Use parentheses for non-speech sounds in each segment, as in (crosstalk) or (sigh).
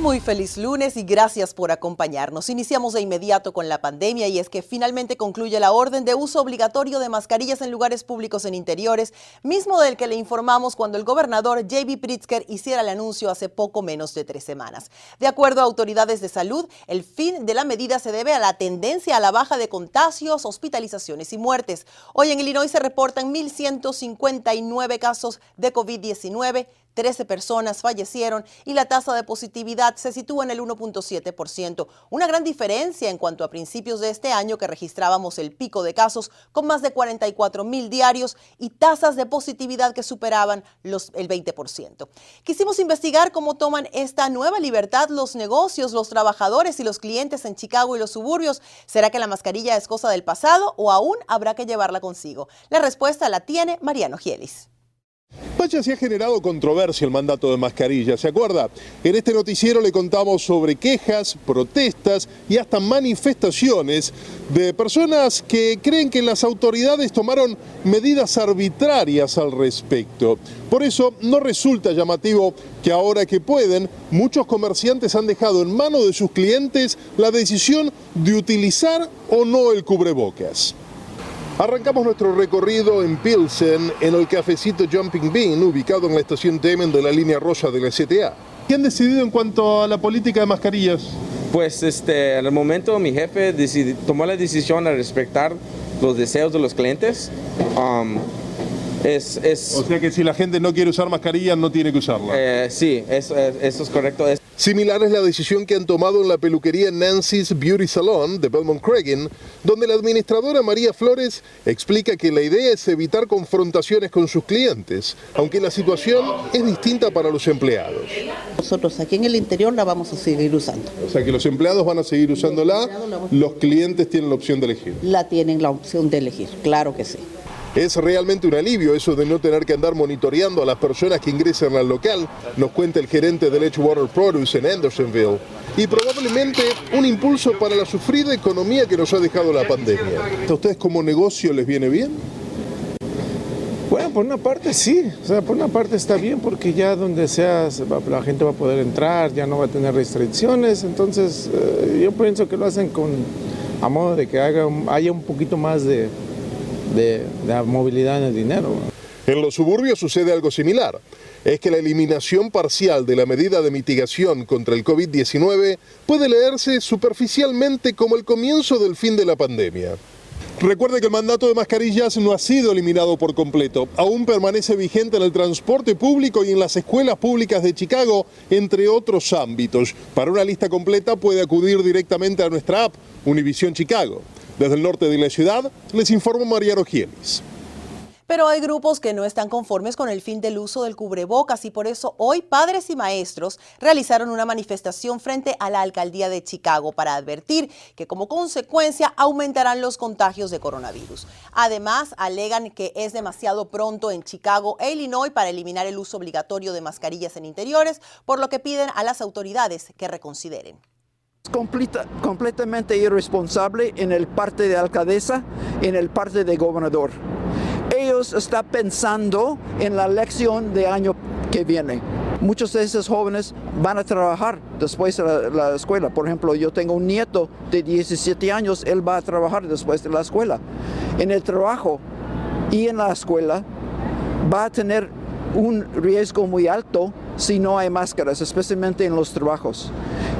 Muy feliz lunes y gracias por acompañarnos. Iniciamos de inmediato con la pandemia y es que finalmente concluye la orden de uso obligatorio de mascarillas en lugares públicos en interiores, mismo del que le informamos cuando el gobernador J.B. Pritzker hiciera el anuncio hace poco menos de tres semanas. De acuerdo a autoridades de salud, el fin de la medida se debe a la tendencia a la baja de contagios, hospitalizaciones y muertes. Hoy en Illinois se reportan 1.159 casos de COVID-19 13 personas fallecieron y la tasa de positividad se sitúa en el 1.7%, una gran diferencia en cuanto a principios de este año que registrábamos el pico de casos con más de 44 mil diarios y tasas de positividad que superaban el 20%. Quisimos investigar cómo toman esta nueva libertad los negocios, los trabajadores y los clientes en Chicago y los suburbios. ¿Será que la mascarilla es cosa del pasado o aún habrá que llevarla consigo? La respuesta la tiene Mariano Gielis. Vaya, se ha generado controversia el mandato de mascarilla, ¿se acuerda? En este noticiero le contamos sobre quejas, protestas y hasta manifestaciones de personas que creen que las autoridades tomaron medidas arbitrarias al respecto. Por eso no resulta llamativo que ahora que pueden, muchos comerciantes han dejado en manos de sus clientes la decisión de utilizar o no el cubrebocas. Arrancamos nuestro recorrido en Pilsen, en el cafecito Jumping Bean, ubicado en la estación Temen de la línea rosa de la CTA. ¿Qué han decidido en cuanto a la política de mascarillas? Pues este, en el momento mi jefe tomó la decisión de respetar los deseos de los clientes. Um, es, es, o sea que si la gente no quiere usar mascarillas, no tiene que usarla. Eh, sí, eso, eso es correcto. Similar es la decisión que han tomado en la peluquería Nancy's Beauty Salon de Belmont Cragen, donde la administradora María Flores explica que la idea es evitar confrontaciones con sus clientes, aunque la situación es distinta para los empleados. Nosotros aquí en el interior la vamos a seguir usando. O sea que los empleados van a seguir usándola, los clientes tienen la opción de elegir. La tienen la opción de elegir, claro que sí. Es realmente un alivio eso de no tener que andar monitoreando a las personas que ingresan al local, nos cuenta el gerente del Edgewater Produce en Andersonville. Y probablemente un impulso para la sufrida economía que nos ha dejado la pandemia. ¿A ustedes como negocio les viene bien? Bueno, por una parte sí, o sea, por una parte está bien porque ya donde sea la gente va a poder entrar, ya no va a tener restricciones, entonces eh, yo pienso que lo hacen con a modo de que haga, haya un poquito más de, de, la movilidad en el dinero. En los suburbios sucede algo similar. Es que la eliminación parcial de la medida de mitigación contra el COVID-19 puede leerse superficialmente como el comienzo del fin de la pandemia. Recuerde que el mandato de mascarillas no ha sido eliminado por completo. Aún permanece vigente en el transporte público y en las escuelas públicas de Chicago, entre otros ámbitos. Para una lista completa puede acudir directamente a nuestra app, Univision Chicago. Desde el norte de la ciudad, les informo Mariano Gielis. Pero hay grupos que no están conformes con el fin del uso del cubrebocas y por eso hoy padres y maestros realizaron una manifestación frente a la alcaldía de Chicago para advertir que como consecuencia aumentarán los contagios de coronavirus. Además, alegan que es demasiado pronto en Chicago e Illinois para eliminar el uso obligatorio de mascarillas en interiores, por lo que piden a las autoridades que reconsideren completamente irresponsable en el parte de alcaldesa, en el parte de gobernador. Están pensando en la elección de año que viene. Muchos de esos jóvenes van a trabajar después de la, escuela. Por ejemplo, yo tengo un nieto de 17 años, él va a trabajar después de la escuela. En el trabajo y en la escuela va a tener un riesgo muy alto si no hay máscaras, especialmente en los trabajos.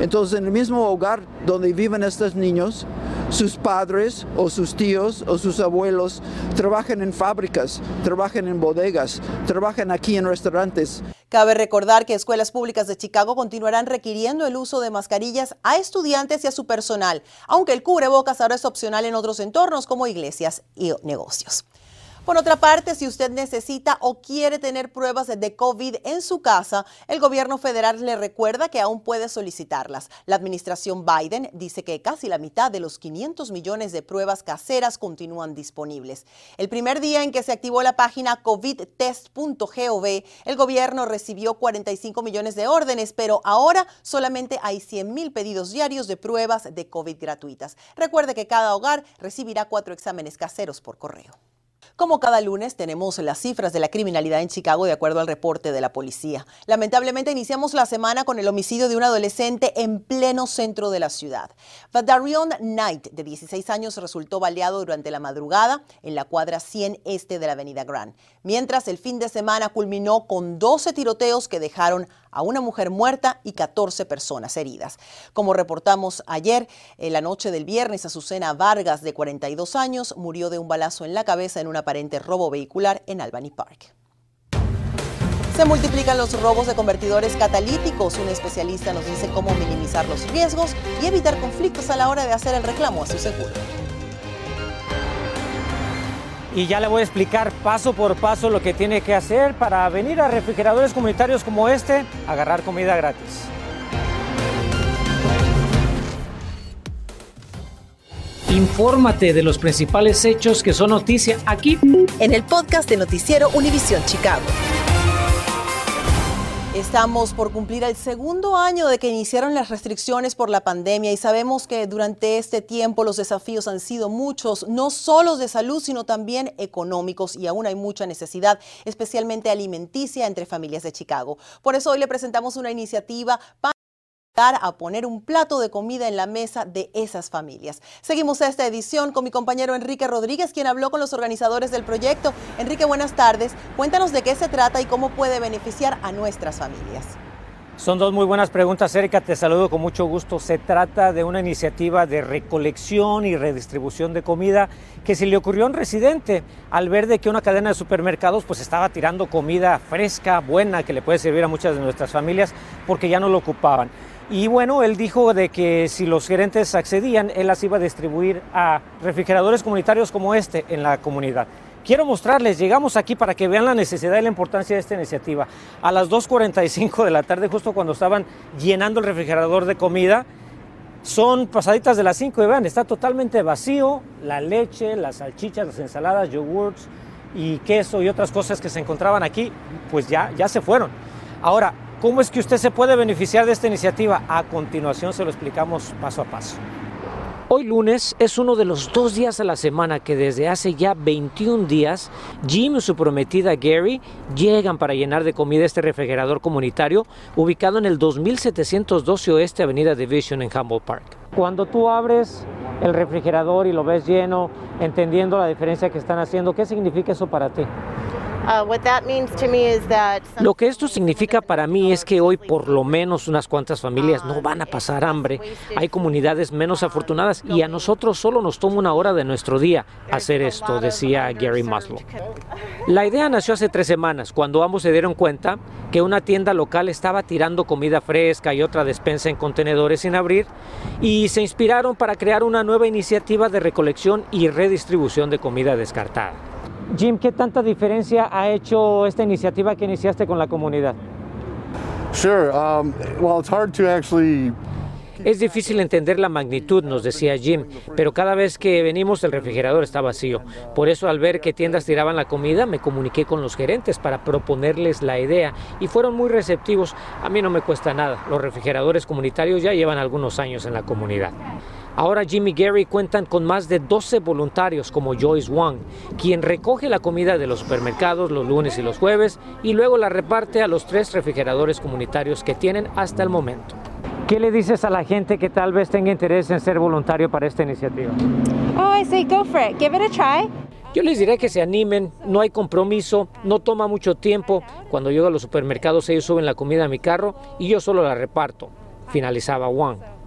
Entonces, en el mismo hogar donde viven estos niños, sus padres o sus tíos o sus abuelos trabajan en fábricas, trabajan en bodegas, trabajan aquí en restaurantes. Cabe recordar que escuelas públicas de Chicago continuarán requiriendo el uso de mascarillas a estudiantes y a su personal, aunque el cubrebocas ahora es opcional en otros entornos como iglesias y negocios. Por otra parte, si usted necesita o quiere tener pruebas de COVID en su casa, el gobierno federal le recuerda que aún puede solicitarlas. La administración Biden dice que casi la mitad de los 500 millones de pruebas caseras continúan disponibles. El primer día en que se activó la página covidtest.gov, el gobierno recibió 45 millones de órdenes, pero ahora solamente hay 100 mil pedidos diarios de pruebas de COVID gratuitas. Recuerde que cada hogar recibirá cuatro exámenes caseros por correo. Como cada lunes tenemos las cifras de la criminalidad en Chicago de acuerdo al reporte de la policía. Lamentablemente iniciamos la semana con el homicidio de un adolescente en pleno centro de la ciudad. Vadarion Knight, de 16 años, resultó baleado durante la madrugada en la cuadra 100 este de la avenida Grand, mientras el fin de semana culminó con 12 tiroteos que dejaron a una mujer muerta y 14 personas heridas. Como reportamos ayer, en la noche del viernes, Azucena Vargas, de 42 años, murió de un balazo en la cabeza en un aparente robo vehicular en Albany Park. Se multiplican los robos de convertidores catalíticos. Un especialista nos dice cómo minimizar los riesgos y evitar conflictos a la hora de hacer el reclamo a su seguro y ya le voy a explicar paso por paso lo que tiene que hacer para venir a refrigeradores comunitarios como este a agarrar comida gratis. Infórmate de los principales hechos que son noticia aquí en el podcast de Noticiero Univisión Chicago. Estamos por cumplir el segundo año de que iniciaron las restricciones por la pandemia y sabemos que durante este tiempo los desafíos han sido muchos, no solo de salud, sino también económicos y aún hay mucha necesidad, especialmente alimenticia entre familias de Chicago. Por eso hoy le presentamos una iniciativa para a poner un plato de comida en la mesa de esas familias. Seguimos esta edición con mi compañero Enrique Rodríguez, quien habló con los organizadores del proyecto. Enrique, buenas tardes. Cuéntanos de qué se trata y cómo puede beneficiar a nuestras familias. Son dos muy buenas preguntas, Erika. Te saludo con mucho gusto. Se trata de una iniciativa de recolección y redistribución de comida que se le ocurrió a un residente al ver de que una cadena de supermercados pues estaba tirando comida fresca, buena, que le puede servir a muchas de nuestras familias porque ya no lo ocupaban. Y bueno, él dijo de que si los gerentes accedían, él las iba a distribuir a refrigeradores comunitarios como este en la comunidad. Quiero mostrarles, llegamos aquí para que vean la necesidad y la importancia de esta iniciativa. A las 2.45 de la tarde, justo cuando estaban llenando el refrigerador de comida, son pasaditas de las 5 y vean, está totalmente vacío. La leche, las salchichas, las ensaladas, yogurts y queso y otras cosas que se encontraban aquí, pues ya, ya se fueron. Ahora, ¿Cómo es que usted se puede beneficiar de esta iniciativa? A continuación se lo explicamos paso a paso. Hoy lunes es uno de los dos días a la semana que desde hace ya 21 días Jim y su prometida Gary llegan para llenar de comida este refrigerador comunitario ubicado en el 2712 Oeste Avenida Division en Humboldt Park. Cuando tú abres el refrigerador y lo ves lleno, entendiendo la diferencia que están haciendo, ¿qué significa eso para ti? Uh, lo que esto significa para mí es que hoy por lo menos unas cuantas familias no van a pasar hambre. Hay comunidades menos afortunadas y a nosotros solo nos toma una hora de nuestro día hacer esto, decía Gary Maslow. (laughs) La idea nació hace tres semanas, cuando ambos se dieron cuenta que una tienda local estaba tirando comida fresca y otra despensa en contenedores sin abrir y se inspiraron para crear una nueva iniciativa de recolección y redistribución de comida descartada. Jim, ¿qué tanta diferencia ha hecho esta iniciativa que iniciaste con la comunidad? Sure. Um, well, it's hard to actually es difícil entender la magnitud, nos decía Jim, pero cada vez que venimos el refrigerador está vacío. Por eso al ver que tiendas tiraban la comida, me comuniqué con los gerentes para proponerles la idea y fueron muy receptivos. A mí no me cuesta nada. Los refrigeradores comunitarios ya llevan algunos años en la comunidad. Ahora Jim y Gary cuentan con más de 12 voluntarios como Joyce Wang, quien recoge la comida de los supermercados los lunes y los jueves y luego la reparte a los tres refrigeradores comunitarios que tienen hasta el momento. ¿Qué le dices a la gente que tal vez tenga interés en ser voluntario para esta iniciativa? Oh, I say go for it. Give it a try. Yo les diré que se animen, no hay compromiso, no toma mucho tiempo. Cuando llego a los supermercados ellos suben la comida a mi carro y yo solo la reparto, finalizaba Wang.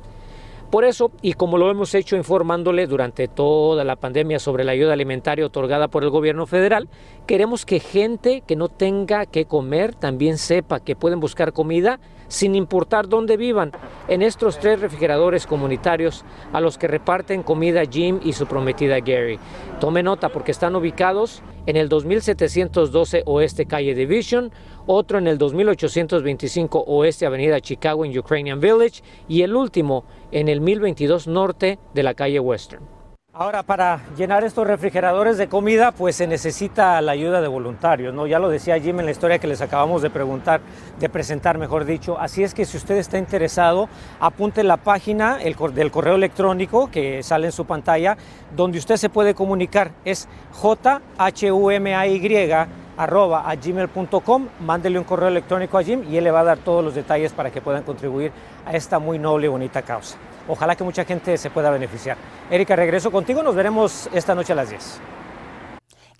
Por eso, y como lo hemos hecho informándole durante toda la pandemia sobre la ayuda alimentaria otorgada por el gobierno federal, queremos que gente que no tenga que comer también sepa que pueden buscar comida sin importar dónde vivan, en estos tres refrigeradores comunitarios a los que reparten comida Jim y su prometida Gary. Tome nota porque están ubicados en el 2712 Oeste Calle Division, otro en el 2825 Oeste Avenida Chicago en Ukrainian Village y el último en el 1022 Norte de la calle Western. Ahora, para llenar estos refrigeradores de comida, pues se necesita la ayuda de voluntarios, ¿no? Ya lo decía Jim en la historia que les acabamos de preguntar, de presentar, mejor dicho. Así es que si usted está interesado, apunte la página el, del correo electrónico que sale en su pantalla, donde usted se puede comunicar. Es jhumay arroba a gmail.com, mándele un correo electrónico a Jim y él le va a dar todos los detalles para que puedan contribuir a esta muy noble y bonita causa. Ojalá que mucha gente se pueda beneficiar. Erika, regreso contigo. Nos veremos esta noche a las 10.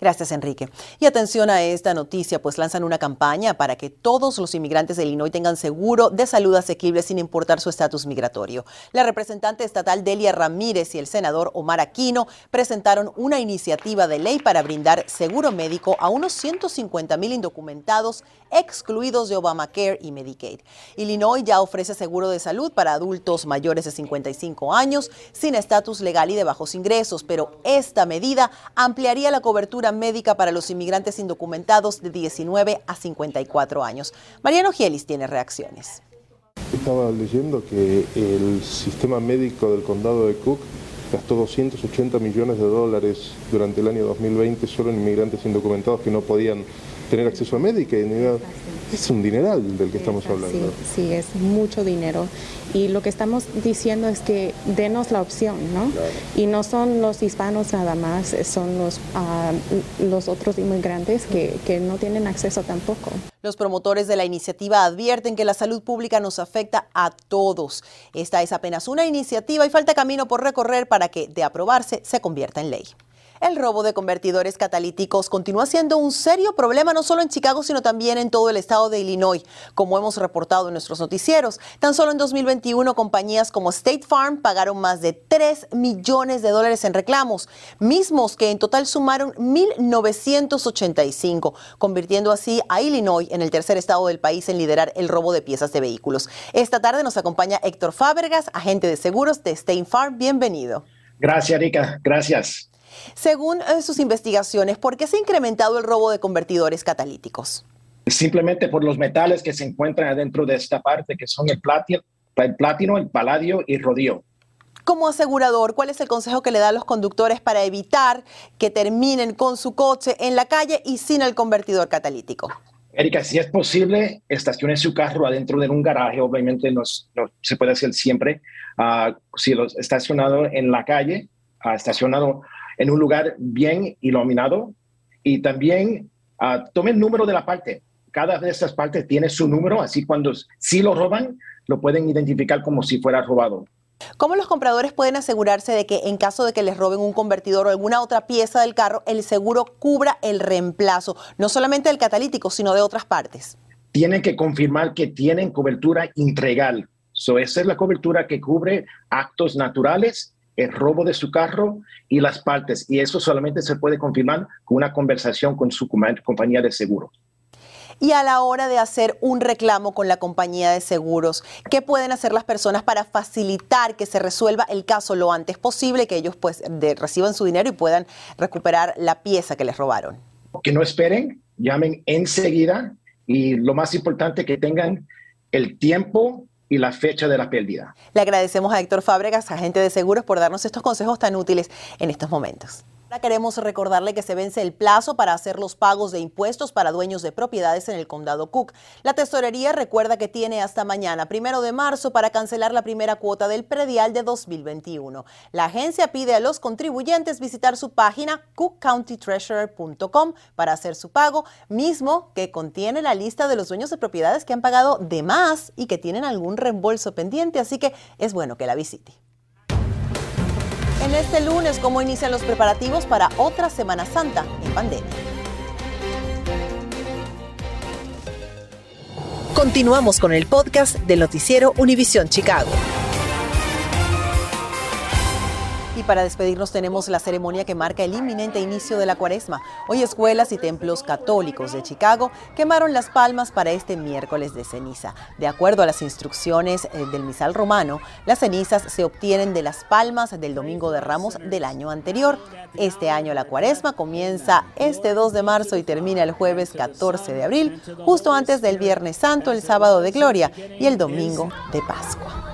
Gracias, Enrique. Y atención a esta noticia, pues lanzan una campaña para que todos los inmigrantes de Illinois tengan seguro de salud asequible sin importar su estatus migratorio. La representante estatal Delia Ramírez y el senador Omar Aquino presentaron una iniciativa de ley para brindar seguro médico a unos 150 mil indocumentados excluidos de Obamacare y Medicaid. Illinois ya ofrece seguro de salud para adultos mayores de 55 años sin estatus legal y de bajos ingresos, pero esta medida ampliaría la cobertura médica para los inmigrantes indocumentados de 19 a 54 años. Mariano Gielis tiene reacciones. Estaba leyendo que el sistema médico del condado de Cook gastó 280 millones de dólares durante el año 2020 solo en inmigrantes indocumentados que no podían tener acceso a médica. Es un dineral del que estamos hablando. Sí, sí, es mucho dinero. Y lo que estamos diciendo es que denos la opción, ¿no? Y no son los hispanos nada más, son los, ah, los otros inmigrantes que, que no tienen acceso tampoco. Los promotores de la iniciativa advierten que la salud pública nos afecta a todos. Esta es apenas una iniciativa y falta camino por recorrer para que, de aprobarse, se convierta en ley. El robo de convertidores catalíticos continúa siendo un serio problema no solo en Chicago, sino también en todo el estado de Illinois, como hemos reportado en nuestros noticieros. Tan solo en 2021, compañías como State Farm pagaron más de 3 millones de dólares en reclamos, mismos que en total sumaron 1.985, convirtiendo así a Illinois en el tercer estado del país en liderar el robo de piezas de vehículos. Esta tarde nos acompaña Héctor Fábregas, agente de seguros de State Farm. Bienvenido. Gracias, Erika. Gracias. Según eh, sus investigaciones, ¿por qué se ha incrementado el robo de convertidores catalíticos? Simplemente por los metales que se encuentran adentro de esta parte, que son el platino, el, platino, el paladio y rodio. Como asegurador, ¿cuál es el consejo que le da a los conductores para evitar que terminen con su coche en la calle y sin el convertidor catalítico? Erika, si es posible, estacione su carro adentro de un garaje. Obviamente no, se puede hacer siempre. Uh, si lo estacionado en la calle, uh, estacionado en un lugar bien iluminado y también uh, tome el número de la parte. Cada de estas partes tiene su número, así cuando si lo roban, lo pueden identificar como si fuera robado. ¿Cómo los compradores pueden asegurarse de que en caso de que les roben un convertidor o alguna otra pieza del carro, el seguro cubra el reemplazo, no solamente del catalítico, sino de otras partes? Tienen que confirmar que tienen cobertura integral. So, esa es la cobertura que cubre actos naturales el robo de su carro y las partes. Y eso solamente se puede confirmar con una conversación con su compañía de seguros. Y a la hora de hacer un reclamo con la compañía de seguros, ¿qué pueden hacer las personas para facilitar que se resuelva el caso lo antes posible, que ellos pues reciban su dinero y puedan recuperar la pieza que les robaron? Que no esperen, llamen enseguida y lo más importante que tengan el tiempo y la fecha de la pérdida. Le agradecemos a Héctor Fábregas, agente de seguros, por darnos estos consejos tan útiles en estos momentos queremos recordarle que se vence el plazo para hacer los pagos de impuestos para dueños de propiedades en el condado Cook. La tesorería recuerda que tiene hasta mañana, primero de marzo, para cancelar la primera cuota del predial de 2021. La agencia pide a los contribuyentes visitar su página cookcountytreasurer.com para hacer su pago, mismo que contiene la lista de los dueños de propiedades que han pagado de más y que tienen algún reembolso pendiente, así que es bueno que la visite. En este lunes, ¿cómo inician los preparativos para otra Semana Santa en pandemia? Continuamos con el podcast del noticiero Univisión Chicago. Para despedirnos tenemos la ceremonia que marca el inminente inicio de la cuaresma. Hoy escuelas y templos católicos de Chicago quemaron las palmas para este miércoles de ceniza. De acuerdo a las instrucciones eh, del misal romano, las cenizas se obtienen de las palmas del Domingo de Ramos del año anterior. Este año la cuaresma comienza este 2 de marzo y termina el jueves 14 de abril, justo antes del Viernes Santo, el sábado de Gloria y el domingo de Pascua.